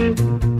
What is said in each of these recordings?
thank you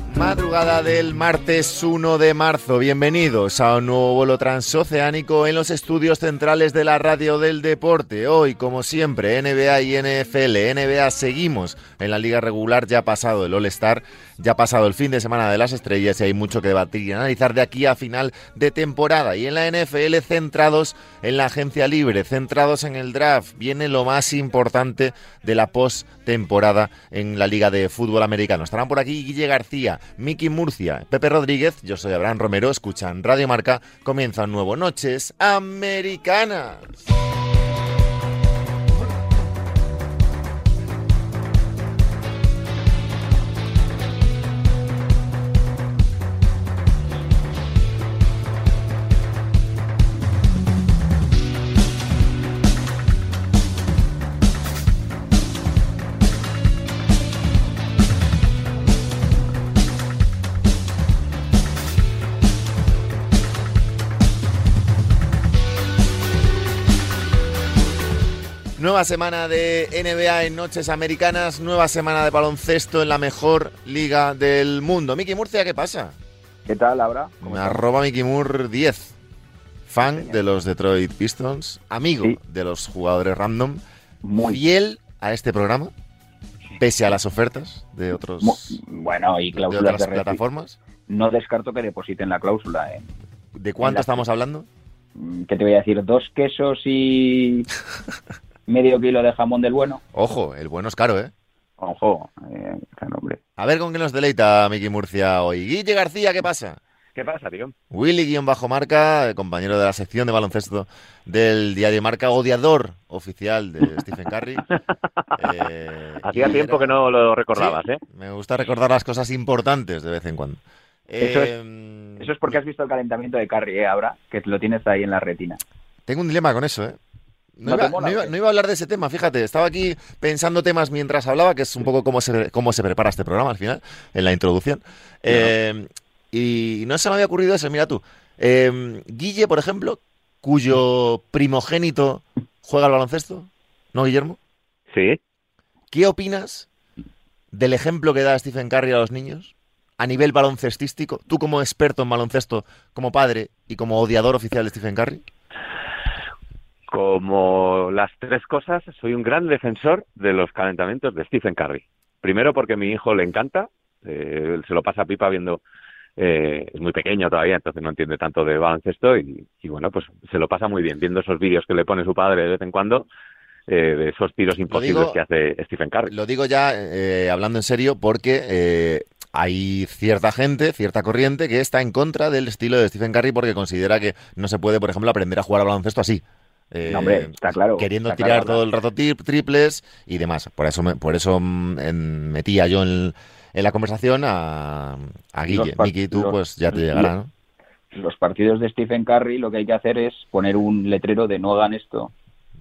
Madrugada del martes 1 de marzo. Bienvenidos a un nuevo vuelo transoceánico en los estudios centrales de la radio del deporte. Hoy, como siempre, NBA y NFL. NBA seguimos en la liga regular, ya ha pasado el All-Star, ya ha pasado el fin de semana de las estrellas y hay mucho que debatir y analizar de aquí a final de temporada. Y en la NFL centrados en la agencia libre, centrados en el draft. Viene lo más importante de la post-temporada en la liga de fútbol americano. Estarán por aquí Guille García, Miki Murcia, Pepe Rodríguez, yo soy Abraham Romero, escuchan Radio Marca, comienza un nuevo Noches Americanas. Nueva semana de NBA en Noches Americanas, nueva semana de baloncesto en la mejor liga del mundo. Miki Murcia, ¿qué pasa? ¿Qué tal, Laura? ¿Cómo arroba Miki Mur 10. Fan de los Detroit Pistons, amigo Sí. de los jugadores random, Muy, fiel a este programa, pese a las ofertas de otros bueno, y de cláusulas otras de, plataformas. No descarto que depositen la cláusula. ¿eh? ¿De cuánto la- estamos hablando? Mm, ¿Qué te voy a decir? ¿Dos quesos y medio kilo de jamón del bueno? Ojo, el bueno es caro, ¿eh? Ojo, eh, hombre. A ver con qué nos deleita Miki Murcia hoy. Guille García, ¿qué pasa? ¿Qué pasa, tío? Willy-Marca, eh, compañero de la sección de baloncesto del diario Marca, odiador oficial de Stephen Curry. Eh, Hacía tiempo era- que no lo recordabas, Sí, ¿eh? Me gusta recordar las cosas importantes de vez en cuando. Eso es- Eh, Eso es porque has visto el calentamiento de Carrie, ¿eh, Abra? Que lo tienes ahí en la retina. Tengo un dilema con eso, ¿eh? No, ¿No te iba, mola, no iba- o qué? no iba a hablar de ese tema, fíjate. Estaba aquí pensando temas mientras hablaba, que es un poco cómo se, cómo se prepara este programa al final, en la introducción. Eh, y no se me había ocurrido eso, mira tú. Eh, Guille, por ejemplo, cuyo primogénito juega al baloncesto, ¿no, Guillermo? Sí. ¿Qué opinas del ejemplo que da Stephen Curry a los niños a nivel baloncestístico? Tú como experto en baloncesto, como padre y como odiador oficial de Stephen Curry. Como las tres cosas, soy un gran defensor de los calentamientos de Stephen Curry. Primero porque a mi hijo le encanta, eh, él se lo pasa pipa viendo, eh, es muy pequeño todavía, entonces no entiende tanto de baloncesto y, y bueno, pues se lo pasa muy bien viendo esos vídeos que le pone su padre de vez en cuando, eh, de esos tiros imposibles digo- que hace Stephen Curry. Lo digo ya eh, hablando en serio porque eh, hay cierta gente, cierta corriente que está en contra del estilo de Stephen Curry porque considera que no se puede, por ejemplo, aprender a jugar al baloncesto así. Eh, No, hombre, está claro. queriendo está tirar claro, todo el rato tri- triples y demás. Por eso, me- por eso mm, metía yo en, en la conversación a, a Guille. Miki, tú los- pues ya te llegará, ¿no? Los partidos de Stephen Curry lo que hay que hacer es poner un letrero de no hagan esto.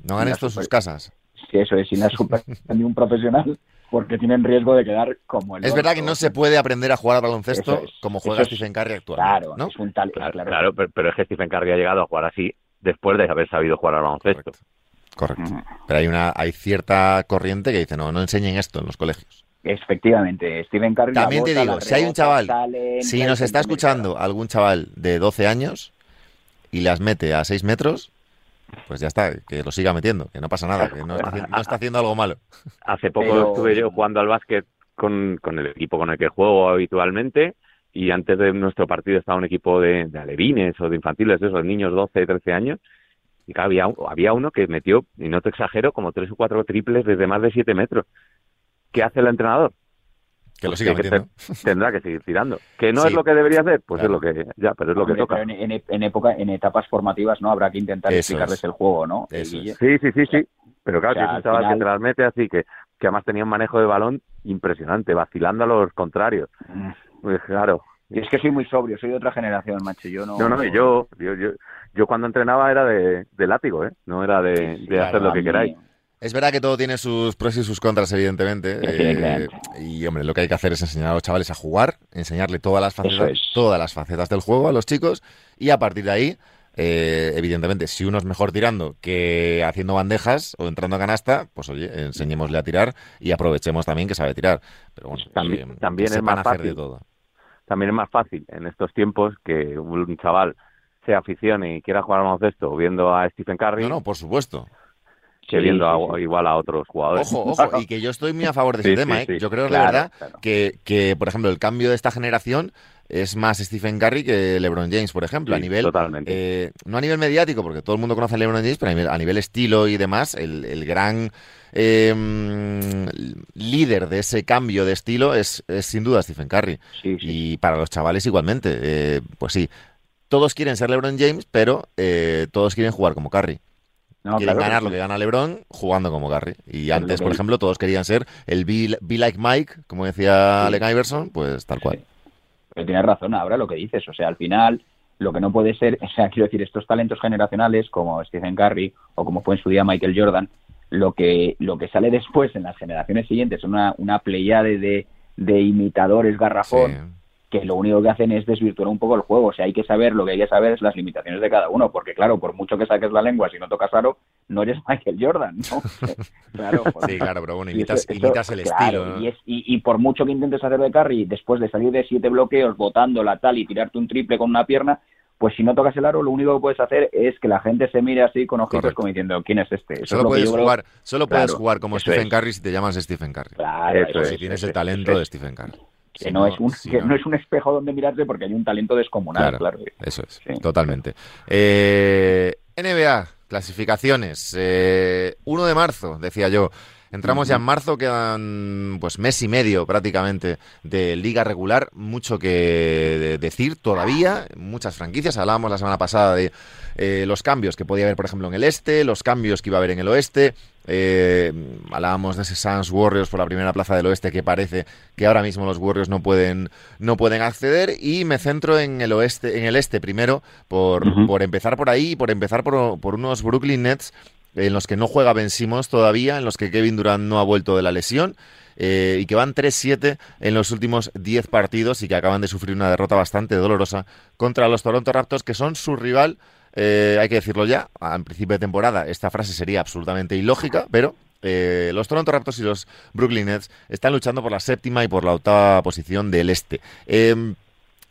No hagan esto en sus casas. Si eso es sin la super ni un profesional, porque tienen riesgo de quedar como el Es verdad que no se puede aprender a jugar al baloncesto es, como juega es- Stephen Curry actualmente, Claro, ¿no? es un tal. Claro, claro. claro, pero, pero es que Stephen Curry ha llegado a jugar así después de haber sabido jugar al baloncesto. Correcto. Pero hay una hay cierta corriente que dice, no, no enseñen esto en los colegios. Efectivamente, Stephen Curry. También te digo, si hay un chaval, Si nos está escuchando algún chaval de 12 años y las mete a 6 metros, pues ya está, que lo siga metiendo, que no pasa nada, que no está, haci- no está haciendo algo malo. Hace poco Pero- estuve yo jugando al básquet con, con el equipo con el que juego habitualmente y antes de nuestro partido estaba un equipo de, de alevines o de infantiles, de esos niños 12, 13 años. Y claro, había, había uno que metió, y no te exagero, como tres o cuatro triples desde más de 7 metros. ¿Qué hace el entrenador? Que lo Pues siga que metiendo. te- tendrá que seguir tirando. ¿Que no Sí. es lo que debería hacer? Pues Claro. es lo que, ya, pero es lo que toca. pero en, en- en época, en etapas formativas no habrá que intentar Eso explicarles es. el juego, ¿no? Eso Guille? es. Sí, sí, sí, sí. Pero claro, O sea, que es un al chaval final- que te las mete así que que además tenía un manejo de balón impresionante, vacilando a los contrarios. Pues claro. Y es que soy muy sobrio, soy de otra generación, macho. Yo no. No, no, yo, yo, yo, yo cuando entrenaba era de, de látigo, ¿eh? No era de, hacer lo que queráis. Es verdad que todo tiene sus pros y sus contras, evidentemente. eh, y hombre, lo que hay que hacer es enseñar a los chavales a jugar, enseñarle todas las facetas, es. todas las facetas del juego a los chicos y a partir de ahí, eh, evidentemente, si uno es mejor tirando que haciendo bandejas o entrando a canasta, pues oye, enseñémosle a tirar y aprovechemos también que sabe tirar. Pero bueno, También- eh, también que es sepan más hacer de fácil. todo. También es más fácil en estos tiempos que un chaval se aficione y quiera jugar al baloncesto viendo a Stephen Curry No, no, por supuesto. Que Sí, viendo sí, a- sí. igual a otros jugadores. Ojo, ojo, y que yo estoy muy a favor de ese tema, ¿eh? Yo creo Claro, verdad claro. que, que, por ejemplo, el cambio de esta generación es más Stephen Curry que LeBron James, por ejemplo, a nivel totalmente. eh, no a nivel mediático, porque todo el mundo conoce a LeBron James, pero a nivel, a nivel estilo y demás, el, el gran eh, líder de ese cambio de estilo es, es sin duda Stephen Curry. Y para los chavales igualmente, eh, pues sí, todos quieren ser LeBron James, pero eh, todos quieren jugar como Curry. No, quieren claro, ganar lo que gana LeBron jugando como Curry. Y antes, por ejemplo, todos querían ser el Be, Be Like Mike, como decía Sí. Allen Iverson, pues tal cual. Pero tienes razón ahora lo que dices. O sea, al final, lo que no puede ser, o sea, quiero decir, estos talentos generacionales como Stephen Curry o como fue en su día Michael Jordan, lo que, lo que sale después en las generaciones siguientes, una, una pleiade de, de imitadores garrafón, Sí. Que lo único que hacen es desvirtuar un poco el juego. O sea, hay que saber, lo que hay que saber es las limitaciones de cada uno, porque claro, por mucho que saques la lengua, si no tocas aro, no eres Michael Jordan, ¿no? claro, por- Sí, claro, pero bueno, imitas, imitas el claro, estilo. ¿no? Y, es- y- y por mucho que intentes hacer de carry, después de salir de siete bloqueos, botándola tal y tirarte un triple con una pierna, pues si no tocas el aro, lo único que puedes hacer es que la gente se mire así con ojitos Correcto. como diciendo, ¿quién es este? Eso Solo es puedes creo- jugar, solo puedes jugar como Stephen es. Curry si te llamas Stephen Curry. Claro, Eso o es, si tienes el talento de. Stephen Curry. Que, Si no, es un, si que no es un espejo donde mirarte porque hay un talento descomunal, Claro, claro. Eso es, Sí. totalmente. Eh, NBA, clasificaciones. Eh, 1 de marzo, decía yo. Entramos ya en marzo, quedan pues mes y medio prácticamente de liga regular, mucho que de- decir todavía, muchas franquicias, hablábamos la semana pasada de eh, los cambios que podía haber, por ejemplo, en el este, los cambios que iba a haber en el oeste, eh, hablábamos de ese Suns Warriors por la primera plaza del oeste que parece que ahora mismo los Warriors no pueden, no pueden acceder y me centro en el oeste, en el este primero, por, por empezar por ahí, por empezar por, por unos Brooklyn Nets en los que no juega Ben Simmons todavía, en los que Kevin Durant no ha vuelto de la lesión. eh, y que van 3-7 en los últimos 10 partidos y que acaban de sufrir una derrota bastante dolorosa contra los Toronto Raptors, que son su rival, eh, hay que decirlo ya, al principio de temporada esta frase sería absolutamente ilógica, pero eh, los Toronto Raptors y los Brooklyn Nets están luchando por la séptima y por la octava posición del este. Eh,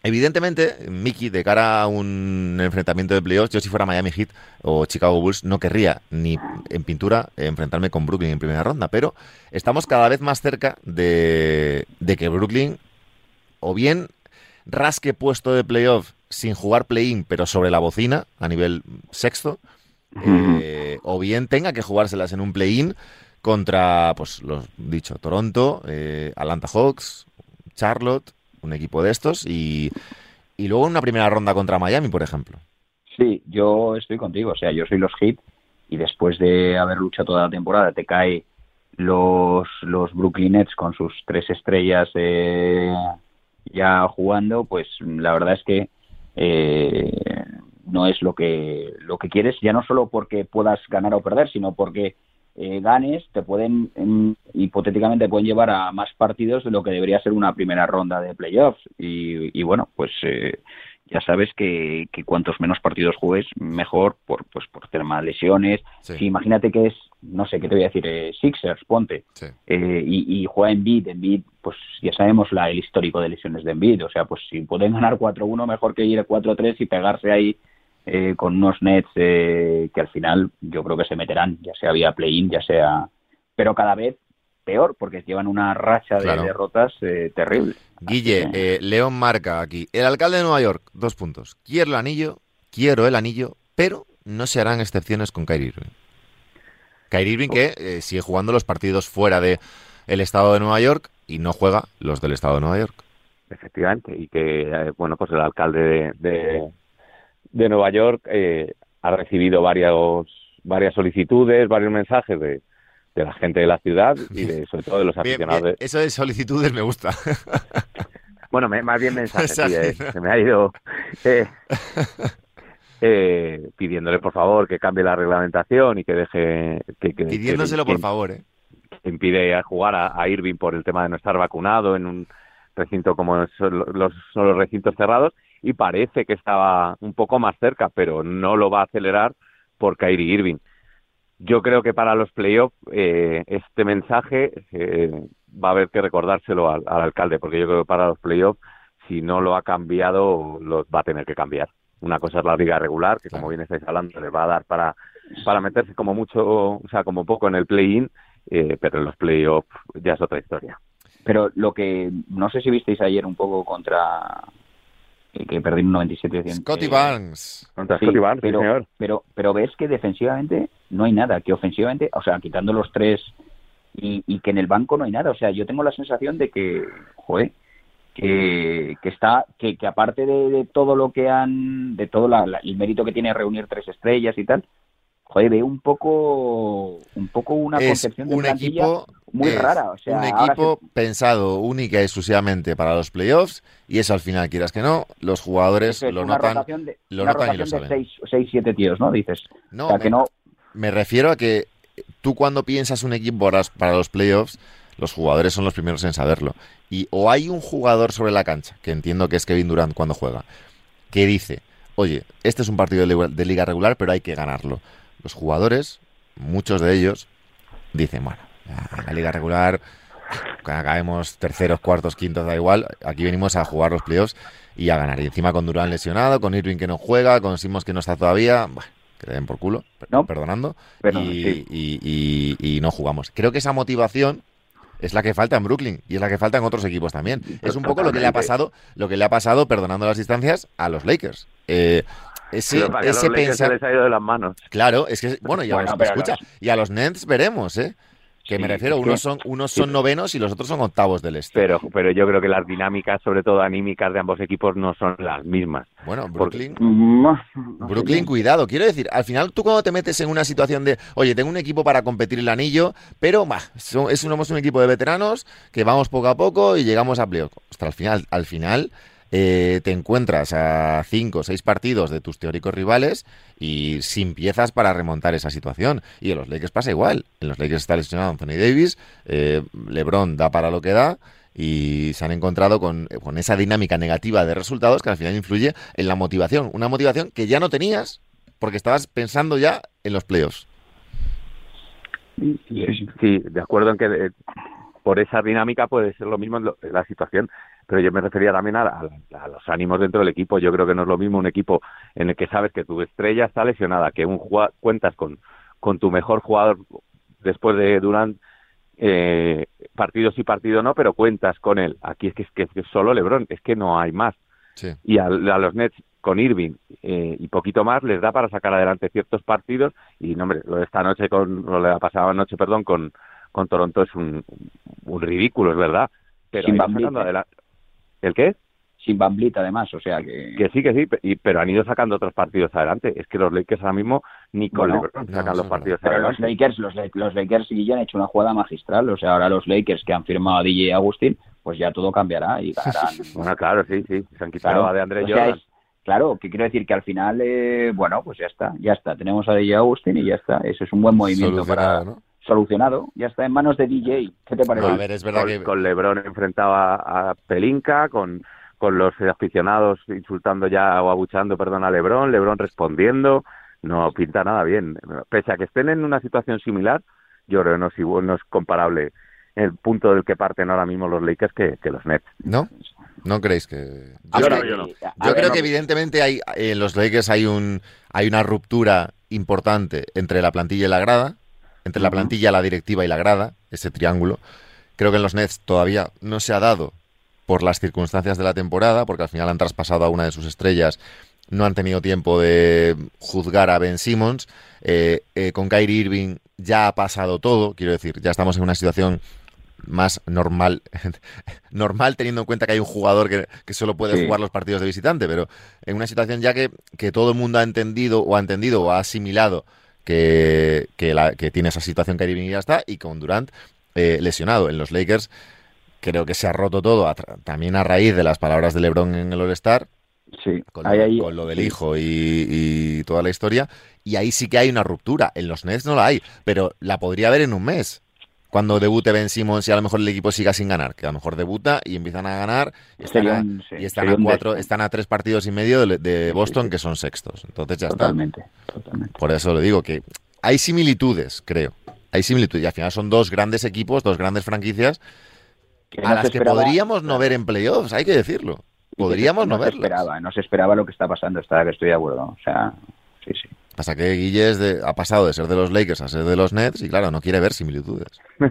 Evidentemente, Mickey, de cara a un enfrentamiento de playoffs, yo si fuera Miami Heat o Chicago Bulls no querría ni en pintura enfrentarme con Brooklyn en primera ronda, pero estamos cada vez más cerca de, que Brooklyn o bien rasque puesto de playoff sin jugar play-in, pero sobre la bocina a nivel sexto, eh, o bien tenga que jugárselas en un play-in contra, pues, los dicho, Toronto, eh, Atlanta Hawks, Charlotte, un equipo de estos, y, y luego en una primera ronda contra Miami, por ejemplo. Sí, yo estoy contigo. O sea, yo soy los Heat y después de haber luchado toda la temporada te cae los, los Brooklyn Nets con sus tres estrellas eh, ya jugando, pues la verdad es que eh, no es lo que lo que quieres, ya no solo porque puedas ganar o perder, sino porque eh, ganes te pueden hipotéticamente pueden llevar a más partidos de lo que debería ser una primera ronda de playoffs y, y bueno, pues eh, ya sabes que, que cuantos menos partidos juegues, mejor por pues por temas lesiones. Sí. Si imagínate que es, no sé, ¿qué te voy a decir? Eh, Sixers, ponte, Sí. eh, y, y juega Embiid, Embiid, pues ya sabemos la, el histórico de lesiones de Embiid, o sea, pues si pueden ganar 4-1, mejor que ir 4-3 y pegarse ahí eh, con unos Nets eh, que al final yo creo que se meterán, ya sea vía play-in, ya sea... Pero cada vez peor, porque llevan una racha de Claro. derrotas eh, terrible. Guille, que- eh, León marca aquí. El alcalde de Nueva York, dos puntos. Quiero el anillo, quiero el anillo, pero no se harán excepciones con Kyrie Irving. Kyrie Irving que eh, sigue jugando los partidos fuera de el estado de Nueva York y no juega los del estado de Nueva York. efectivamente, y que, eh, bueno, pues el alcalde de, de, de Nueva York eh, ha recibido varios, varias solicitudes, varios mensajes de, de la gente de la ciudad y de, sobre todo de los aficionados. Eso de solicitudes me gusta. Bueno, más bien mensajes, eh, se me ha ido eh, eh, pidiéndole por favor que cambie la reglamentación y que deje... Que, Pidiéndoselo por favor, ¿eh? impide jugar a, Irving por el tema de no estar vacunado en un recinto como son los, los recintos cerrados y parece que estaba un poco más cerca, pero no lo va a acelerar por Kyrie Irving. Yo creo que para los playoffs eh, este mensaje eh, va a haber que recordárselo al, alcalde, porque yo creo que para los playoffs, si no lo ha cambiado, lo va a tener que cambiar. Una cosa es la liga regular, que como bien estáis hablando, le va a dar para, para meterse como mucho, o sea, como poco en el play-in, eh, pero en los playoffs ya es otra historia. Pero lo que no sé si visteis ayer un poco contra que perdí un 97 Scotty Barnes. Contra Scotty Barnes, pero, señor. Pero, pero ves que defensivamente no hay nada, que ofensivamente, o sea, quitando los tres y, que en el banco no hay nada. O sea, yo tengo la sensación de que, joder, que, que está, que, que aparte de, todo lo que han, de todo el mérito que tiene reunir tres estrellas y tal, joder, veo un poco, un poco una concepción de un equipo muy rara. O sea, un equipo pensado única y exclusivamente para los playoffs y eso al final, quieras que no, los jugadores lo notan, lo notan y lo saben. De seis, siete tíos, ¿no? Dices. No, me, que no. Me refiero a que tú cuando piensas un equipo para los playoffs, los jugadores son los primeros en saberlo. Y o hay un jugador sobre la cancha, que entiendo que es Kevin Durant cuando juega, que dice, oye, este es un partido de liga regular, pero hay que ganarlo los jugadores, muchos de ellos, dicen, bueno, la liga regular, acabemos terceros, cuartos, quintos, da igual, aquí venimos a jugar los playoffs y a ganar. Y encima con Durán lesionado, con Irving que no juega, con Simons que no está todavía, bueno, que le den por culo, perdonando, y, no jugamos. Creo que esa motivación es la que falta en Brooklyn y es la que falta en otros equipos también. Es un poco lo que le ha pasado, lo que le ha pasado, perdonando las distancias, a los Lakers. Eh, ese, ese pensar... les ha ido de las manos. Claro, es que, bueno, ya escucha, y a los Nets veremos, ¿eh? Que me refiero, unos son, unos son novenos y los otros son octavos del este. Pero, pero yo creo que las dinámicas, sobre todo anímicas de ambos equipos, no son las mismas. Bueno, Brooklyn. Brooklyn, cuidado. Quiero decir, al final tú cuando te metes en una situación de, oye, tengo un equipo para competir el anillo, pero bah, es, somos un equipo de veteranos que vamos poco a poco y llegamos a playoff. Hasta al final, al final eh, te encuentras a cinco o seis partidos de tus teóricos rivales y sin piezas para remontar esa situación. Y en los Lakers pasa igual. En los Lakers está lesionado Anthony Davis, eh, LeBron da para lo que da y se han encontrado con, con, esa dinámica negativa de resultados que al final influye en la motivación. Una motivación que ya no tenías porque estabas pensando ya en los playoffs. Sí, de acuerdo en que eh, por esa dinámica puede ser lo mismo la situación pero yo me refería también a, los ánimos dentro del equipo. Yo creo que no es lo mismo un equipo en el que sabes que tu estrella está lesionada, que un cuentas con, con tu mejor jugador después de Durant eh, partidos y partido no, pero cuentas con él. Aquí es que es, que solo LeBron, es que no hay más. Y a, los Nets con Irving eh, y poquito más les da para sacar adelante ciertos partidos y no hombre, lo de esta noche con lo de la pasada noche, perdón, con con Toronto es un, un ridículo, es verdad. Pero sacando adelante, ¿El qué? Sin Van además, o sea que... Que sí, que sí, pero han ido sacando otros partidos adelante. Es que los Lakers ahora mismo ni con sacan los partidos pero adelante. Los Lakers, los, los Lakers sí han hecho una jugada magistral. O sea, ahora los Lakers que han firmado a DJ Agustín, pues ya todo cambiará y ganarán. bueno, claro, sí, sí. Se han quitado a de André Jordan. claro, que quiero decir que al final, eh, bueno, pues ya está, ya está. Tenemos a DJ Agustín y ya está. Eso es un buen movimiento para... ¿no? Solucionado, ya está en manos de DJ. ¿Qué te parece? a ver, es verdad con, que... con Lebron enfrentaba a Pelinka, con, con los aficionados insultando ya o abuchando, perdón, a Lebron, Lebron respondiendo, no pinta nada bien. Pese a que estén en una situación similar, yo creo que no es, no es comparable el punto del que parten ahora mismo los Lakers que, los Nets. ¿No? ¿No creéis que...? Yo, creo, que evidentemente hay en los Lakers hay un hay una ruptura importante entre la plantilla y la grada entre la plantilla, la directiva y la grada, ese triángulo. Creo que en los Nets todavía no se ha dado por las circunstancias de la temporada, porque al final han traspasado a una de sus estrellas, no han tenido tiempo de juzgar a Ben Simmons. Eh, eh, con Kyrie Irving ya ha pasado todo, quiero decir, ya estamos en una situación más normal, normal teniendo en cuenta que hay un jugador que, solo puede jugar los partidos de visitante, pero en una situación ya que, que todo el mundo ha entendido o ha entendido o ha asimilado que, que, la- que tiene esa situación que y ya está, y con Durant eh, lesionado. En los Lakers creo que se ha roto todo, a también a raíz de las palabras de LeBron en el All-Star, Sí, con, lo, ahí, ahí- con lo del sí. hijo y, y toda la historia, y ahí sí que hay una ruptura. En los Nets no la hay, pero la podría haber en un mes. Cuando debute Ben Simmons y a lo mejor el equipo siga sin ganar, que a lo mejor debuta y empiezan a ganar y están, a, un- sí, y están sería a un cuatro, están a tres partidos y medio de, Boston, que son sextos. Entonces ya está. Totalmente, totalmente. Por eso le digo que hay similitudes, creo. Hay similitudes. Y al final son dos grandes equipos, dos grandes franquicias a las que podríamos no ver en playoffs, hay que decirlo. Podríamos no no se verlas. esperaba, no se esperaba lo que está pasando, está que estoy de acuerdo. O sea, sí, sí. Pasa que Guille de- ha pasado de ser de los Lakers a ser de los Nets y claro, no quiere ver similitudes.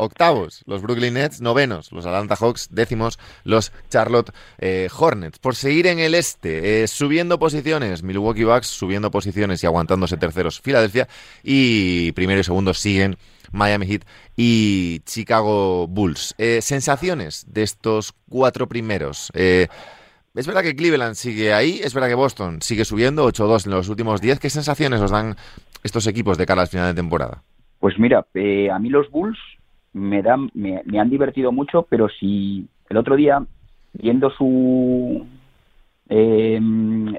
Octavos, los Brooklyn Nets, novenos, los Atlanta Hawks, décimos, los Charlotte eh, Hornets. Por seguir en el este, eh, subiendo posiciones, Milwaukee Bucks subiendo posiciones y aguantándose terceros, Filadelfia, y primero y segundo siguen Miami Heat y Chicago Bulls. Eh, sensaciones de estos cuatro primeros. Es verdad que Cleveland sigue ahí, es verdad que Boston sigue subiendo 8-2 en los últimos 10. ¿Qué sensaciones os dan estos equipos de cara al final de temporada? Pues mira, a mí los Bulls me dan, me, me han divertido mucho, pero si el otro día, viendo su eh,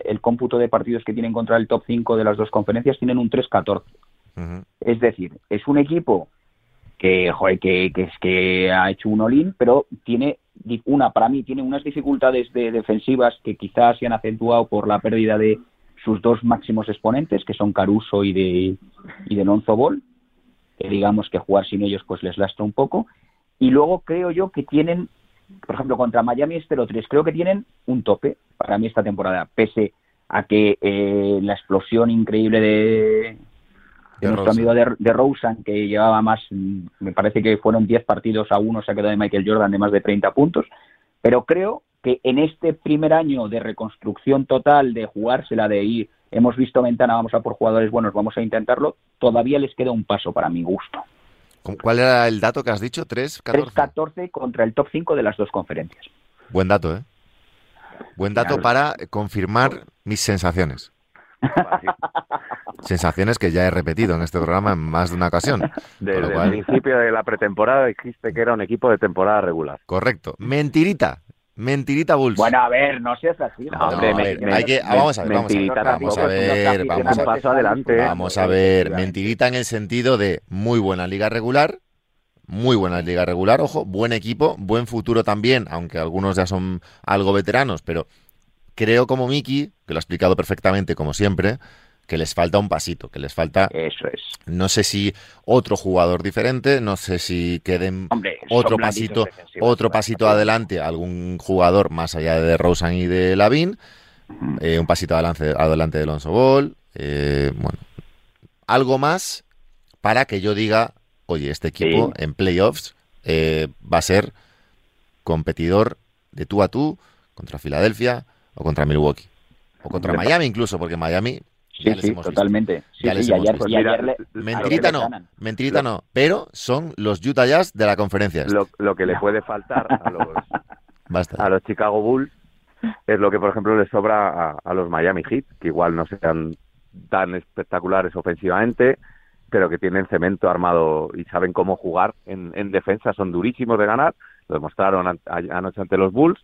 el cómputo de partidos que tienen contra el top 5 de las dos conferencias, tienen un 3-14. Ujú. Es decir, es un equipo que, joder, que, que es que ha hecho un all pero tiene una, para mí, tiene unas dificultades de defensivas que quizás se han acentuado por la pérdida de sus dos máximos exponentes, que son Caruso y de, y de Lonzo Ball, que digamos que jugar sin ellos pues les lastra un poco. Y luego creo yo que tienen, por ejemplo, contra Miami es 0-3, creo que tienen un tope para mí esta temporada, pese a que eh, la explosión increíble de, de nuestro amigo de, de Rosen, que llevaba más, mm, me parece que fueron 10 partidos a uno, se ha quedado de Michael Jordan de más de 30 puntos, pero creo que en este primer año de reconstrucción total, de jugársela, de ir, hemos visto ventana, vamos a por jugadores buenos, vamos a intentarlo, todavía les queda un paso para mi gusto. ¿Con- ¿Cuál era el dato que has dicho? 3-14. 3-14 contra el top 5 de las dos conferencias. Buen dato, ¿eh? Buen dato Claro. para confirmar mis sensaciones. Sensaciones que ya he repetido en este programa en más de una ocasión. Desde el principio de la pretemporada dijiste que era un equipo de temporada regular. Correcto. Mentirita. Mentirita Bulls. Bueno, a ver, no seas así. No, hombre, a me- ver, me- hay que- me- vamos a ver, vamos a ver. Vamos a ver, vamos a paso adelante. Vamos a ver, mentirita en el sentido de muy buena liga regular, muy buena liga regular, ojo, buen equipo, buen futuro también, aunque algunos ya son algo veteranos, pero creo como Miki, que lo ha explicado perfectamente como siempre, que les falta un pasito, que les falta, Eso es. no sé si otro jugador diferente, no sé si queden Hombre, otro pasito, otro pasito adelante, algún jugador más allá de Rosen y de Lavin, Ujú. eh, un pasito adelante, adelante de Alonso Ball, eh, bueno, algo más para que yo diga, oye, este equipo Sí. en playoffs eh, va a ser competidor de tú a tú contra Filadelfia o contra Milwaukee o contra Miami incluso, porque Miami ya sí, hemos visto. totalmente. Sí, Ya les sí, y hemos ayer, visto. y ayer Mira, le- Mentirita ayer no, ganan. mentirita no, pero son los Utah Jazz de la conferencia. este. Lo, lo que le puede faltar a los, Basta. a los Chicago Bulls es lo que, por ejemplo, les sobra a, a los Miami Heat, que igual no sean tan espectaculares ofensivamente, pero que tienen cemento armado y saben cómo jugar en, en defensa. Son durísimos de ganar, lo demostraron an- a- anoche ante los Bulls.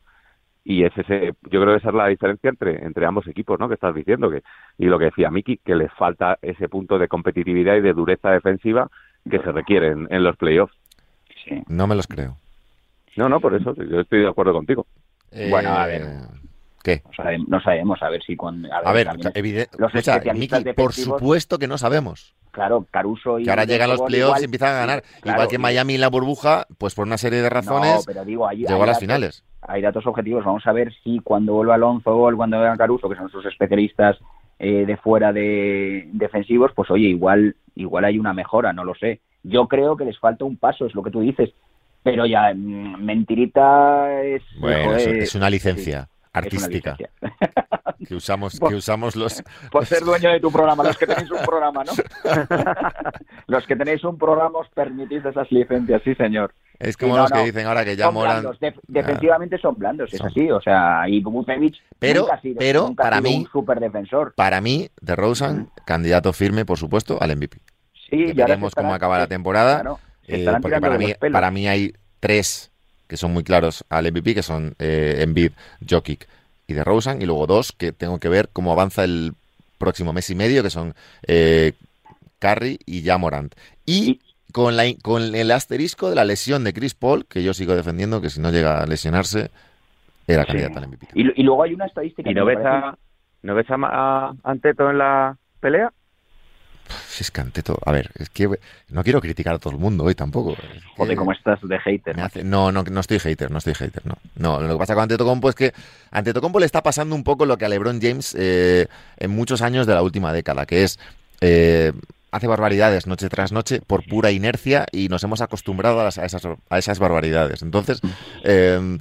Y es ese, yo creo que esa es la diferencia entre, entre ambos equipos, ¿no? Que estás diciendo que y lo que decía Miki, que les falta ese punto de competitividad y de dureza defensiva que se requiere en, en los playoffs. Sí. No me los creo. No, no, por eso yo estoy de acuerdo contigo. Bueno, a Eh, ver. ¿Qué? No sabemos, no sabemos, a ver si con... A ver, también- evidente. los o sea, Miki, por supuesto que no sabemos. Claro, Caruso y... Que ahora llegan los playoffs y empiezan a ganar. Claro, Igual que y- Miami en la burbuja, pues por una serie de No, razones, pero digo, ahí, llegó hay a las datos- finales. Hay datos objetivos. Vamos a ver si cuando vuelva Alonso Ball, cuando venga Caruso, que son sus especialistas eh, de fuera de defensivos, pues oye, igual, igual hay una mejora, no lo sé. Yo creo que les falta un paso, es lo que tú dices. Pero ya, mm, mentirita es... Bueno, joder, es, una sí, licencia es una artística que usamos, Por- que usamos los. Por ser dueño de tu programa, los que tenéis un programa, ¿no? los que tenéis un programa os permitís esas licencias, sí, señor. Es como Sí, no, los que no. dicen ahora que ya Son moran. blandos, def- defensivamente son blandos, es Son. así, o sea, y Vucevic Pero- nunca ha sido, pero nunca ha para sido mí- un super defensor. Para mí, de Rosen, candidato firme, por supuesto, al MVP. Sí, y Que ahora veremos estarán- cómo acaba la temporada. claro, eh, porque para de mí, para mí hay tres que son muy claros al MVP, que son eh, Embiid, Jokic y de Rosen, y luego dos que tengo que ver cómo avanza el próximo mes y medio, que son eh, Curry y Jamorant. Y, Y- con, la, con el asterisco de la lesión de Chris Paul, que yo sigo defendiendo que si no llega a lesionarse, era Sí. candidato al MVP. Y, y luego hay una estadística ¿Y que no ves parece- a, no ves a, a Anteto en la pelea? Si es que ante todo, a ver, es que no quiero criticar a todo el mundo hoy tampoco. Joder, cómo estás de hater. hace- no, no, no estoy hater, no estoy hater, no. No, lo que pasa con Antetokounmpo es que Antetokounmpo le está pasando un poco lo que a LeBron James eh, en muchos años de la última década, que es eh, hace barbaridades noche tras noche por pura inercia y nos hemos acostumbrado a, las- a esas, a esas barbaridades. Entonces, eh,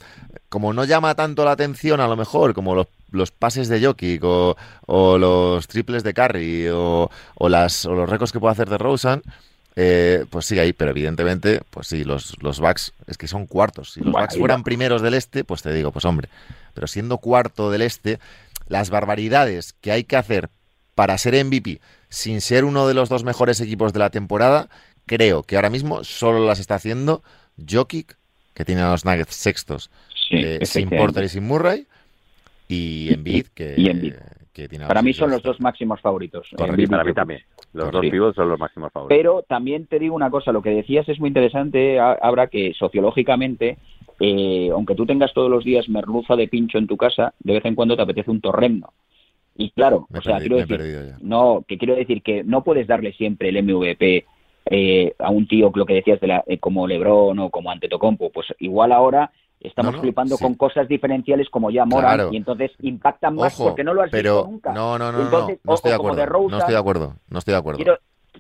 como no llama tanto la atención a lo mejor como los, los pases de Jokic o, o los triples de Curry o, o las, o los récords que puede hacer de Rosen, eh, pues sigue ahí, pero evidentemente, pues sí, los, los Bucks es que son cuartos. Si los Bucks fueran primeros del este, pues te digo, pues hombre, pero siendo cuarto del este, las barbaridades que hay que hacer para ser MVP sin ser uno de los dos mejores equipos de la temporada, creo que ahora mismo solo las está haciendo Jokic, que tiene a los Nuggets sextos, Sí, eh, sin. Porter y sin Murray, y Embiid, que, Y Embiid. que tiene Para mí son los dos máximos favoritos. Correcto. Para mí también. Los Correcto. dos pibos son los máximos favoritos. Pero también te digo una cosa, lo que decías es muy interesante, Abra, que sociológicamente, eh, aunque tú tengas todos los días merluza de pincho en tu casa, de vez en cuando te apetece un torremno. Y claro, Me o sea, quiero decir, no, que quiero decir que no puedes darle siempre el MVP eh, a un tío, lo que decías de la, eh, como LeBron o como Antetokounmpo, pues igual ahora estamos No, no, flipando sí. con cosas diferenciales como ya Moran Claro. y entonces impactan más Ojo, porque no lo has pero visto nunca. no, no, no, no, Entonces, no, no estoy de acuerdo. de no estoy de acuerdo. No estoy de acuerdo. Quiero,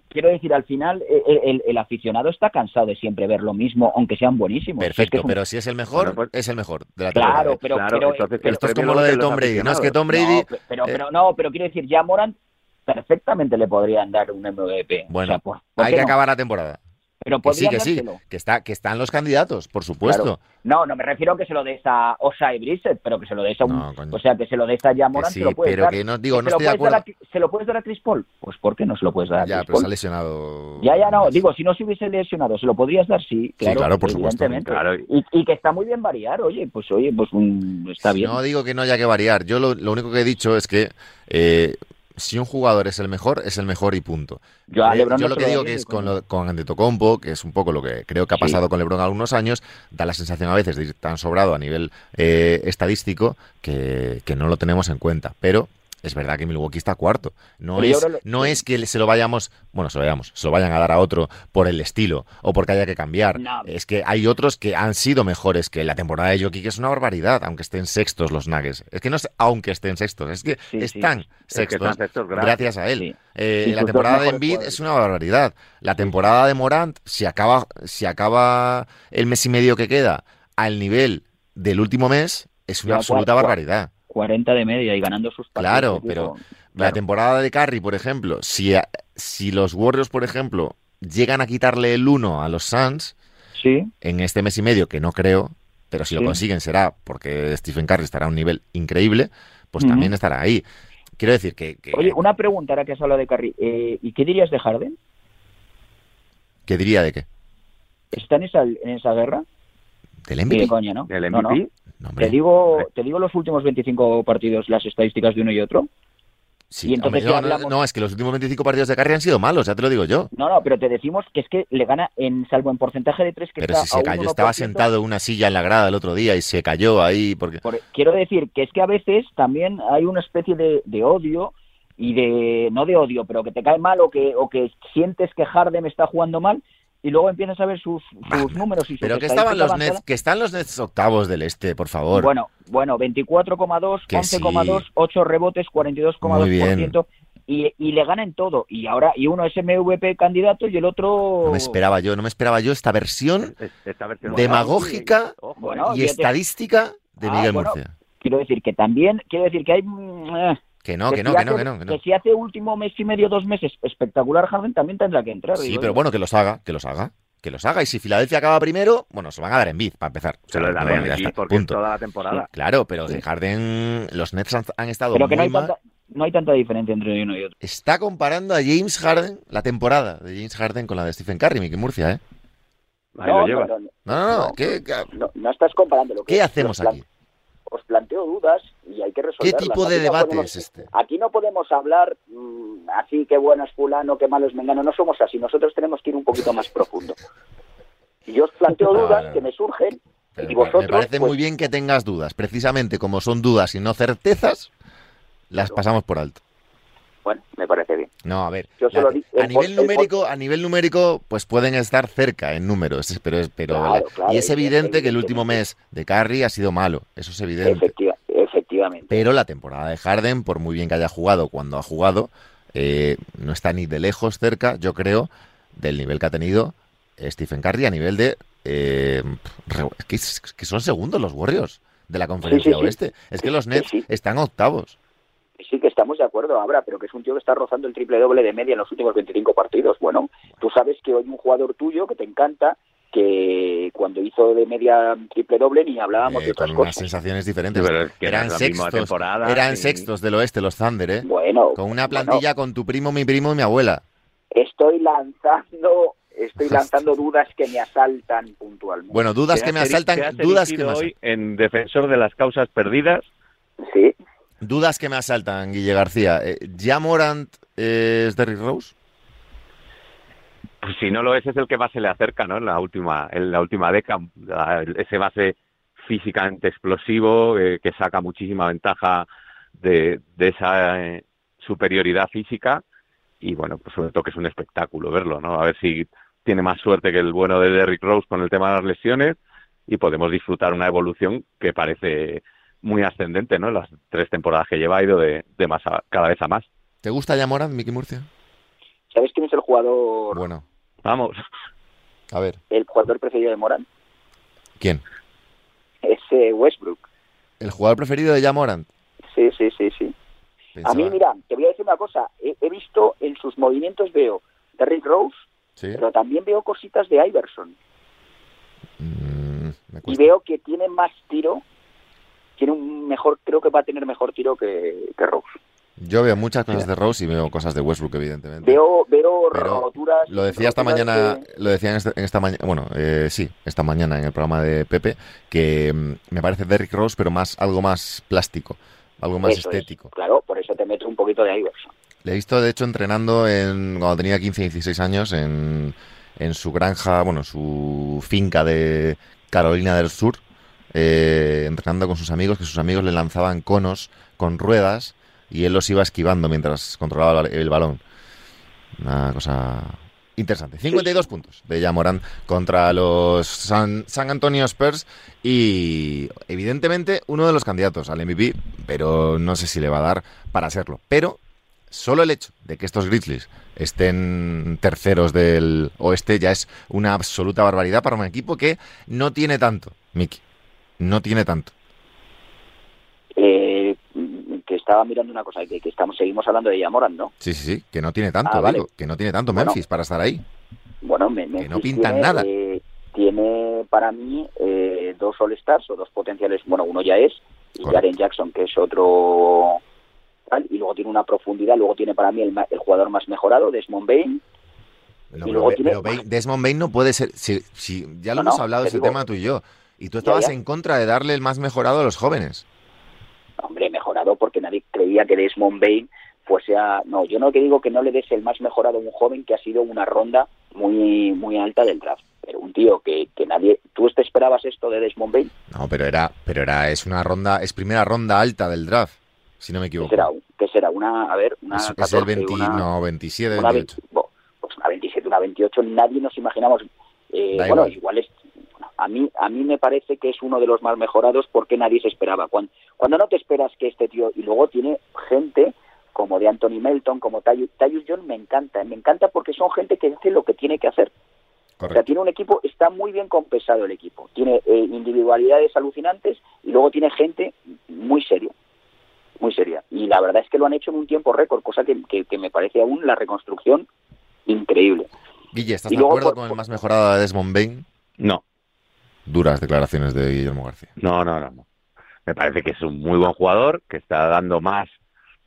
quiero decir, al final eh, el, el- el aficionado está cansado de siempre ver lo mismo, aunque sean buenísimos. Es que Perfecto, es un- pero si es el mejor, Bueno, pues- es el mejor de la temporada. Claro, pero, Claro, pero, entonces, pero- Esto es como lo de Tom Brady. No es que. Tom Brady. pero, eh, pero no, pero quiero decir, ya Moran perfectamente le podrían dar un MVP. Bueno, O sea, ¿por- por hay que no? acabar la temporada. Pero Que sí, que sí, que, está, que están los candidatos, por supuesto. Claro. No, no me refiero a que se lo des a Osa y Brissett, pero que se lo des a un, No, o sea, que se lo des a ya Moran, sí, se lo puedes pero dar. que no- digo, ¿Que no se lo estoy de acuerdo. a- ¿Se lo puedes dar a Chris Paul? Pues ¿por qué no se lo puedes dar a Ya, Chris pero se ha lesionado. Ya, ya no, más. digo, si no se hubiese lesionado, ¿se lo podrías dar? Sí, claro, claro, por supuesto. Claro. Y, y que está muy bien variar, oye, pues oye, pues mm, está bien. No digo que no haya que variar. Yo lo, lo único que he dicho es que eh, si un jugador es el mejor, es el mejor y punto. Yo a Eh, LeBron yo no lo que digo que es con, lo, con Antetokounmpo, que es un poco lo que creo que ha Sí. pasado con LeBron algunos años, da la sensación a veces de ir tan sobrado a nivel eh, estadístico que, que no lo tenemos en cuenta. Pero es verdad que Milwaukee está cuarto. No, Pero es, lo- no es que se lo vayamos, bueno, se lo vayamos, se lo vayan a dar a otro por el estilo o porque haya que cambiar. No. Es que hay otros que han sido mejores que la temporada de Jokic, que es una barbaridad, aunque estén sextos los Nuggets. Es que no es aunque estén sextos, es que Sí, sí. están Es que sextos, están sextos gracias. a él. Sí. Eh, la temporada de Embiid es una barbaridad. La temporada de Morant, si acaba, si acaba el mes y medio que queda al nivel del último mes, es una absoluta barbaridad. 40 de media y ganando sus partidos. Claro, digo, pero La claro. temporada de Curry, por ejemplo, si, a- si los Warriors, por ejemplo, llegan a quitarle el 1 a los Suns Sí, en este mes y medio, que no creo, pero si lo Sí. consiguen será porque Stephen Curry estará a un nivel increíble, pues también estará ahí. Quiero decir que, que- Oye, una pregunta ahora que has hablado de Curry. Eh, ¿Y qué dirías de Harden? ¿qué diría de qué? ¿Está en esa, en esa guerra? ¿Del MVP? de coña, ¿no? ¿El No, no. MVP? No, hombre. Te digo, Hombre. te digo los últimos 25 partidos, las estadísticas de uno y otro. Sí, Y entonces hombre, no, no, hablamos- no, es que los últimos 25 partidos de Curry han sido malos, ya te lo digo yo. No, no, pero te decimos que es que le gana, en salvo en porcentaje de tres, que Pero está si se cayó, 1%. estaba sentado en una silla en la grada el otro día y se cayó ahí porque... Por- quiero decir que es que a veces también hay una especie de, de odio y de no de odio, pero que te cae mal o que o que sientes que Harden está jugando mal y luego empiezas a ver sus, sus números y sus Pero que estaban los Nets, que están los Nets octavos del este, por favor. Bueno, bueno, 24,2, Que 11,2, sí. 8 rebotes, Muy bien. 42,2% y, y le ganan todo y ahora y uno es MVP candidato y el otro No me esperaba yo, no me esperaba yo esta versión Es- Esta versión demagógica. Bueno, y estadística de Ah, Miguel bueno, Murcia. quiero decir que también quiero decir que hay mm, eh, Que no, que no, que no, que no, que no. que si hace último mes y medio, dos meses espectacular Harden también tendrá que entrar. Sí, digo pero bueno, que los haga, que los haga. que los haga. Y si Filadelfia acaba primero, bueno, se van a dar en bid para empezar. Se lo en bid porque es toda la temporada. Claro, pero de Harden, los Nets han, estado pero que muy no hay Tanta, no hay tanta diferencia entre uno y otro. Está comparando a James Harden, la temporada de James Harden con la de Stephen Curry, Miki Murcia, ¿eh? no, no, no, no, ¿qué, no, estás comparando. Lo que ¿Qué hacemos aquí? Os planteo dudas y hay que resolverlas. ¿Qué tipo de debate es este? Aquí no podemos hablar mmm, así, qué bueno es fulano, qué malo es mengano. No somos así. Nosotros tenemos que ir un poquito más profundo. Y yo os planteo dudas que me surgen y vosotros... Me parece pues, muy bien que tengas dudas. Precisamente como son dudas y no certezas, las pasamos por alto. Bueno, me parece bien. No, a ver. Yo la, di, a nivel el, numérico, a nivel numérico, pues pueden estar cerca en números, pero, pero claro, claro, y es evidente que el último mes de Curry ha sido malo, eso es evidente. Efectiva, efectivamente. Pero la temporada de Harden, por muy bien que haya jugado cuando ha jugado, eh, no está ni de lejos cerca, yo creo, del nivel que ha tenido Stephen Curry a nivel de eh, que, que, son segundos los Warriors de la conferencia sí, sí, oeste. Es que los Nets están octavos sí que estamos de acuerdo, Abra, pero que es un tío que está rozando el triple doble de media en los últimos 25 partidos. Bueno, tú sabes que hoy un jugador tuyo que te encanta, que cuando hizo de media triple doble ni hablábamos eh, de otras con cosas. unas sensaciones diferentes. Pero es que eran sextos, eran y... sextos del oeste los Thunder, ¿eh? Bueno, con una plantilla bueno, con tu primo, mi primo y mi abuela. Estoy lanzando estoy lanzando dudas que me asaltan puntualmente. Bueno, dudas que me asaltan, dudas que me asaltan. hoy en defensor de las causas perdidas. Sí. Dudas que me asaltan, Guille García. Eh, ¿Ya Morant es Derrick Rose? Pues si no lo es, es el que más se le acerca, ¿no? En la última, en la última década, ese base físicamente explosivo eh, que saca muchísima ventaja de, de esa eh, superioridad física y bueno, pues sobre todo que es un espectáculo verlo, ¿no? A ver si tiene más suerte que el bueno de Derrick Rose con el tema de las lesiones y podemos disfrutar una evolución que parece muy ascendente, ¿no? Las tres temporadas que lleva ha ido de, de más a, cada vez a más. ¿Te gusta ya Morant, Miki Murcia? ¿Sabes quién es el jugador? Bueno. Vamos. A ver. El jugador preferido de Morant. ¿Quién? Es eh, Westbrook. ¿El jugador preferido de Morant? Sí, sí, sí, sí. Pensaba... A mí, mira, te voy a decir una cosa. He, he visto en sus movimientos, veo Derrick Rose, ¿Sí? pero también veo cositas de Iverson. Mm, me Y veo que tiene más tiro, tiene un mejor, creo que va a tener mejor tiro que, que Rose. Yo veo muchas cosas de Rose y veo cosas de Westbrook, evidentemente. Veo, veo Pero roturas. Lo decía esta mañana, lo decía en, este- en esta mañana, bueno, eh, sí, esta mañana en el programa de Pepe, que mm, me parece Derrick Rose, pero más algo más plástico, algo más Eso es. estético. Claro, por eso te meto un poquito de Iverson. Le he visto, de hecho, entrenando en, cuando tenía 15, 16 años en, en su granja, bueno, su finca de Carolina del Sur, eh, entrenando con sus amigos, que sus amigos le lanzaban conos con ruedas y él los iba esquivando mientras controlaba el, el balón. Una cosa interesante. 52 puntos de Jamoran contra los San, San Antonio Spurs y evidentemente uno de los candidatos al MVP, pero no sé si le va a dar para serlo. Pero solo el hecho de que estos Grizzlies estén terceros del oeste ya es una absoluta barbaridad para un equipo que no tiene tanto, Miki. No tiene tanto. Eh, que estaba mirando una cosa, que, que estamos seguimos hablando de Yamoran, ¿no? Sí, sí, sí, que no tiene tanto, Ah, vale. digo, que no tiene tanto Bueno. Memphis para estar ahí. Bueno, me, Que no Memphis pintan tiene, nada. eh, tiene para mí eh, dos All-Stars o dos potenciales, bueno, uno ya es, y. Jaren Jackson, que es otro tal, y luego tiene una profundidad, luego tiene para mí el, el jugador más mejorado, Desmond Bain, No, pero, tiene- Desmond Bain no puede ser. Si, si- ya lo No, hemos no, hablado de ese digo. tema tú y yo. Y tú estabas ya. en contra de darle el más mejorado a los jóvenes. hombre, mejorado porque nadie creía que Desmond Bain fuese a... No, yo no que digo que no le des el más mejorado a un joven que ha sido una ronda muy muy alta del draft, pero un tío que, que nadie... ¿Tú te esperabas esto de Desmond Bain? No, pero era, pero era, es una ronda, es primera ronda alta del draft, si no me ¿Qué equivoco. será? ¿Qué será? Una, a ver, una Es, es el 14, 20, una- no, 27, una 28. 20 bo- pues una 27, una 28, nadie nos imaginamos. eh, bueno, igual. igual es. A mí, a mí me parece que es uno de los más mejorados porque nadie se esperaba. Cuando, cuando no te esperas que este tío. Y luego tiene gente como de Anthony Melton, como Tyus John, me encanta. Me encanta porque son gente que hace lo que tiene que hacer. O sea, Correcto. tiene un equipo, está muy bien compensado el equipo. Tiene eh, individualidades alucinantes y luego tiene gente muy seria. Muy seria. Y la verdad es que lo han hecho en un tiempo récord, cosa que, que- que me parece aún la reconstrucción increíble. Guille, ¿estás Y de acuerdo por- con el más mejorado de Desmond Bain? No, Duras declaraciones de Guillermo García. no, no, no, no. Me parece que es un muy buen jugador, que está dando más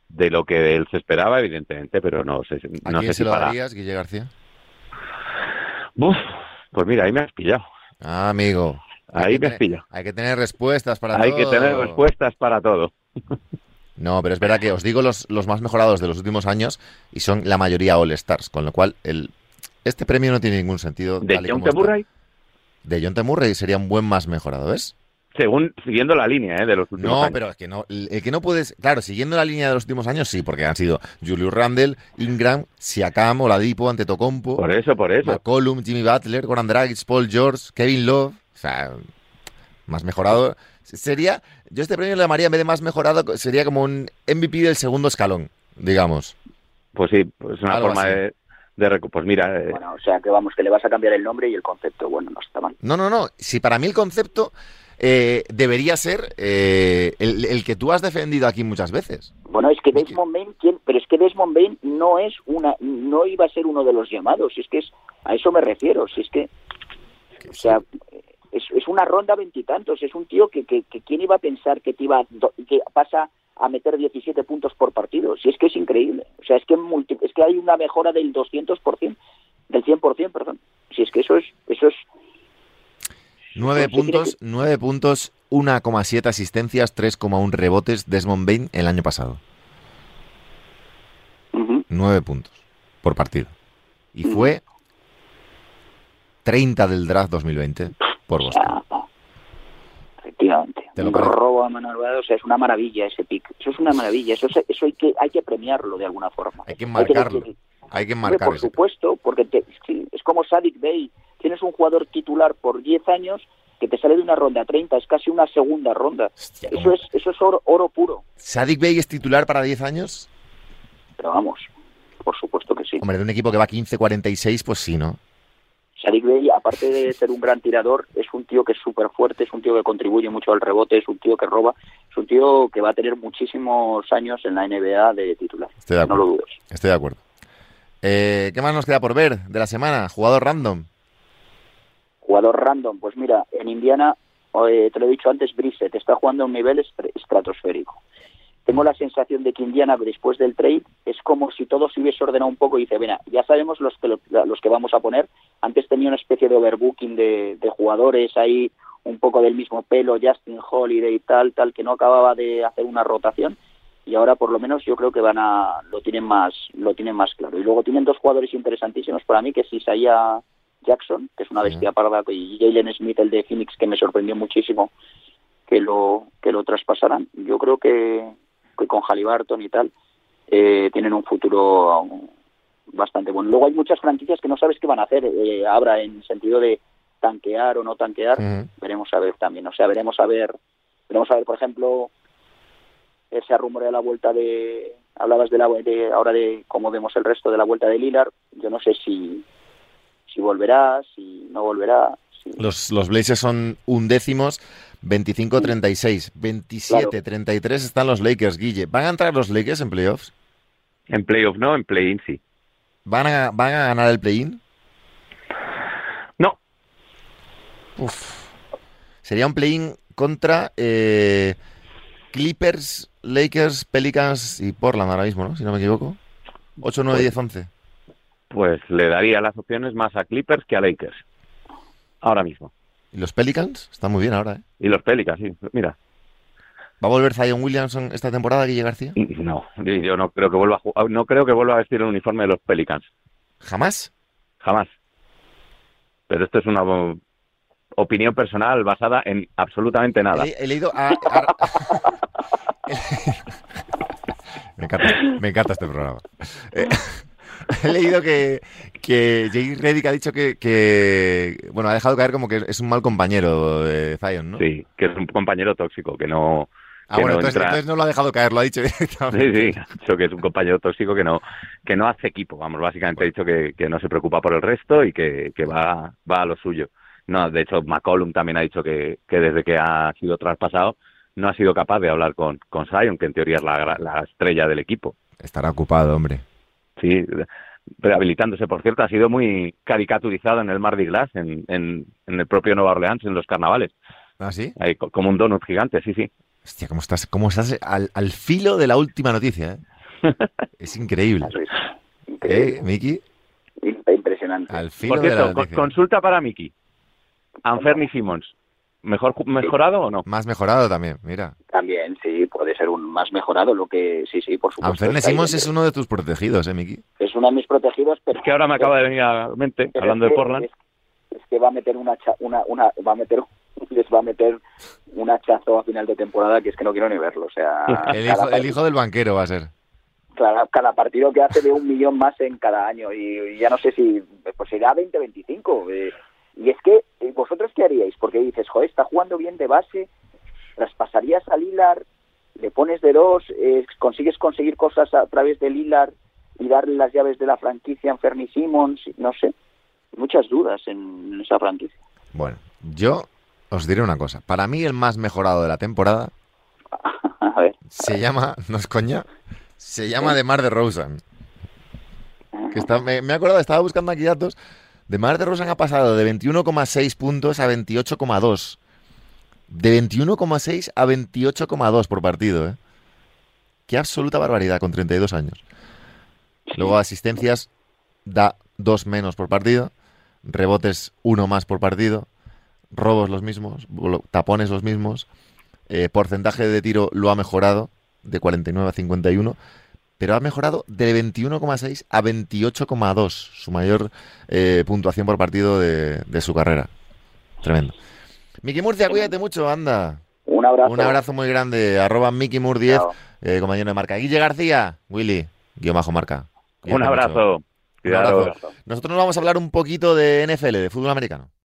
de lo que él se esperaba, evidentemente, pero no sé, ¿A no quién sé se si lo para... darías, Guille García? Uf, pues mira, ahí me has pillado. Ah, amigo. Hay Ahí me has pillado. Hay que tener respuestas para Hay todo. que tener respuestas para todo. No, pero es verdad que os digo los, los más mejorados de los últimos años y son la mayoría All Stars, con lo cual el, este premio no tiene ningún sentido. De John como está. De John T. Murray sería un buen más mejorado, ¿ves? según siguiendo la línea ¿eh? de los últimos No, años. pero es que no, el que no puedes, claro, siguiendo la línea de los últimos años sí, porque han sido Julius Randle, Ingram, Siakam, Oladipo, Antetokounmpo, Por eso, por eso. McCollum, Jimmy Butler, Goran Dragic, Paul George, Kevin Love, o sea, más mejorado sería, yo este premio le llamaría en vez de más mejorado sería como un MVP del segundo escalón, digamos. Pues sí, pues una Algo forma así. de, de Pues mira, eh, Bueno, o sea que vamos, que le vas a cambiar el nombre y el concepto. Bueno, no está mal. No, no, no. Si para mí el concepto eh, debería ser eh, el, el que tú has defendido aquí muchas veces. Bueno, es que Desmond Bain, ¿quién? pero es que Desmond Bain no es una, no iba a ser uno de los llamados. Es que es a eso me refiero. Si es que, o sea, es, es una ronda veintitantos. Es un tío que, que, que quién iba a pensar que te iba, que pasa a meter 17 puntos por partido. Si es que es increíble. O sea, es que multi- es que hay una mejora del 200%, del 100%, perdón. Si es que eso es, eso es Nueve Pues, ¿qué puntos, nueve puntos, 1,7 asistencias, 3,1 rebotes Desmond Bain el año pasado. ujú. Nueve puntos por partido. Y fue 30 del draft 2020 por Boston. ¿Te lo un parece? robo a mano o sea, es una maravilla ese pick. Eso es una maravilla. Eso, es- eso hay que hay que premiarlo de alguna forma. Hay que marcarlo. Hay que Hombre, marcar por ese. supuesto, porque te- es como Sadik Bey. Tienes un jugador titular por 10 años que te sale de una ronda 30, es casi una segunda ronda. Hostia, Eso es eso es oro, oro puro. ¿Sadik Bey es titular para 10 años? Pero vamos, por supuesto que sí. Hombre, de un equipo que va 15-46, pues sí, ¿no? Sadik Bey, aparte de ser un gran tirador, es un tío que es súper fuerte, es un tío que contribuye mucho al rebote, es un tío que roba, es un tío que va a tener muchísimos años en la NBA de titular. Estoy de No acuerdo. lo dudes. Estoy de acuerdo. Eh, ¿Qué más nos queda por ver de la semana? Jugador random. Jugador random, pues mira, en Indiana, eh, te lo he dicho antes, Brissett está jugando a un nivel estratosférico. Tengo la sensación de que Indiana, después del trade, es como si todo se hubiese ordenado un poco y dice, mira, ya sabemos los que, lo- los que vamos a poner. Antes tenía una especie de overbooking de, de jugadores ahí, un poco del mismo pelo, Justin Holiday y tal, tal, que no acababa de hacer una rotación. Y ahora, por lo menos, yo creo que van a lo tienen más lo tienen más claro. Y luego tienen dos jugadores interesantísimos para mí, que es Isaiah Jackson, que es una bestia parda, y Jalen Smith, el de Phoenix, que me sorprendió muchísimo que lo que lo traspasaran. Yo creo que, con Halliburton y tal eh, tienen un futuro bastante bueno. Luego hay muchas franquicias que no sabes qué van a hacer eh, ahora en sentido de tanquear o no tanquear. Veremos a ver también. O sea, veremos a ver, veremos a ver, por ejemplo, ese rumor de la vuelta de hablabas de la de ahora de cómo vemos el resto de la vuelta de Lillard. Yo no sé si si volverá, si no volverá. si- Los, los Blazers son undécimos, 25-36. 27-33 están los Lakers, Guille. ¿Van a entrar los Lakers en playoffs? en playoff no, en play-in sí. ¿Van a, van a ganar el play-in? No, Uf. Sería un play-in contra eh, Clippers, Lakers, Pelicans y Portland ahora mismo, ¿no? Si no me equivoco. 8, 9, 10, 11. pues le daría las opciones más a Clippers que a Lakers. Ahora mismo. ¿Y los Pelicans? Están muy bien ahora, ¿eh? Y los Pelicans, sí. Mira, ¿Va a volver Zion Williamson esta temporada, Guille García? no, yo no creo que vuelva a jugar, no creo que vuelva a vestir el uniforme de los Pelicans. ¿Jamás? Jamás. Pero esto es una opinión personal basada en absolutamente nada. He, he leído a... a- me, encanta, me encanta este programa. He leído que, que Jay Reddick ha dicho que, que, Bueno, ha dejado caer como que es un mal compañero de Zion, ¿no? Sí, que es un compañero tóxico, que no... Ah, que bueno, no entonces, entra- entonces no lo ha dejado caer, lo ha dicho Sí, directamente. sí, ha dicho que es un compañero tóxico que no que no hace equipo, vamos, básicamente ha dicho que, que no se preocupa por el resto y que, que va, va a lo suyo. No, de hecho, McCollum también ha dicho que, que desde que ha sido traspasado no ha sido capaz de hablar con, con Zion, que en teoría es la, la estrella del equipo. Estará ocupado, hombre. Sí, rehabilitándose, por cierto, ha sido muy caricaturizado en el Mardi Gras, en, en, en el propio Nueva Orleans, en los carnavales. ¿Ah, sí? Ahí, como un donut gigante, sí, sí. Hostia, ¿cómo estás, cómo estás al, al filo de la última noticia? ¿eh? Es increíble. ¿Eh, increíble, Miki? impresionante. Al filo Por de la cierto, noticia. consulta para Miki. Anferni Simons, ¿mejor mejorado o no? Más mejorado también, mira. También, sí, puede ser un más mejorado lo que, sí, sí, por supuesto. Anferne está ahí Simons es uno de tus protegidos, ¿eh, Miki? Es uno de mis protegidos, pero... Es que ahora me acaba de venir a la mente, hablando es de que- Portland. Es, es que va a meter una, cha- una, una, va a meter, les va a meter un hachazo a final de temporada que es que no quiero ni verlo, o sea... El hijo, el hijo del banquero va a ser. Cada, cada partido que hace de un millón más en cada año y, y ya no sé si pues irá 20-25 eh, y es que eh, vosotros qué haríais porque dices joder está jugando bien de base traspasarías a Lilar le pones de dos eh, consigues conseguir cosas a través de Lilar y darle las llaves de la franquicia a Fernie Simmons no sé muchas dudas en esa franquicia Bueno, yo os diré una cosa. Para mí el más mejorado de la temporada a ver se llama, no es coña, se llama DeMar DeRozan. Que está, me, me he acordado, estaba buscando aquí datos. DeMar DeRozan ha pasado de 21,6 puntos a 28,2. De 21,6 a 28,2 por partido, ¿eh? Qué absoluta barbaridad con 32 años. Luego asistencias da dos menos por partido, rebotes uno más por partido, robos los mismos, tapones los mismos, eh, porcentaje de tiro lo ha mejorado de 49 a 51, pero ha mejorado de 21,6 a 28,2, su mayor eh, puntuación por partido de, de su carrera. Tremendo. Miki Murcia, cuídate mucho, anda. un abrazo Un abrazo muy grande. Arroba Miki Mur 10, Chao. eh, compañero de marca. Guille García, Willy, guion bajo marca. Un mucho. abrazo. Un abrazo. Cuidado. Nosotros nos vamos a hablar un poquito de NFL, de fútbol americano.